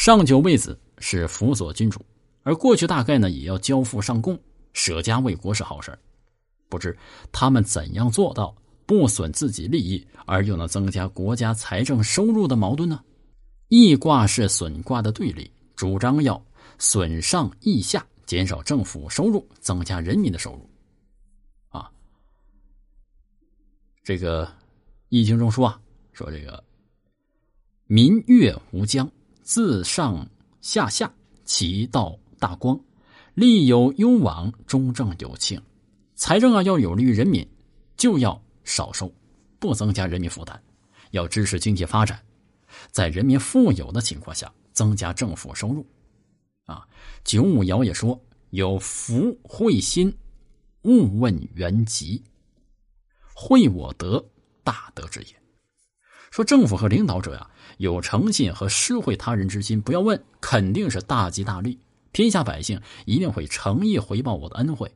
上九位子是辅佐君主，而过去大概呢也要交付上贡，舍家为国是好事不知他们怎样做到不损自己利益，而又能增加国家财政收入的矛盾呢？易卦是损卦的对立，主张要损上益下，减少政府收入，增加人民的收入。啊，这个《易经》中说啊，说这个民悦无疆。自上下下，其道大光，利有攸往，中正有庆。财政啊，要有利于人民，就要少收，不增加人民负担，要支持经济发展，在人民富有的情况下，增加政府收入。啊，九五爻也说：“有福慧心，勿问原籍。惠我德，大德之也。”说政府和领导者呀。有诚信和施惠他人之心，不要问，肯定是大吉大利，天下百姓一定会诚意回报我的恩惠。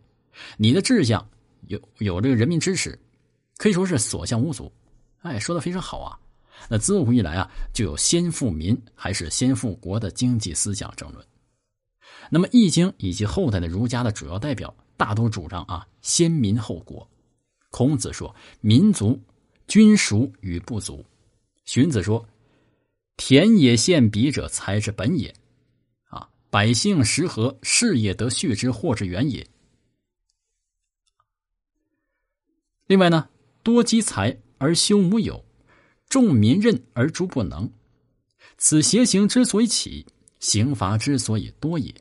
你的志向有有这个人民支持，可以说是所向无阻。哎，说的非常好啊！那自古以来啊，就有先富民还是先富国的经济思想争论。那么《易经》以及后代的儒家的主要代表，大都主张啊先民后国。孔子说：“民族均属与不足。”荀子说。田野献彼者，才之本也。啊，百姓食和，事业得序之祸之源也。另外呢，多积财而修无有，重民任而诸不能。此邪行之所以起，刑罚之所以多也。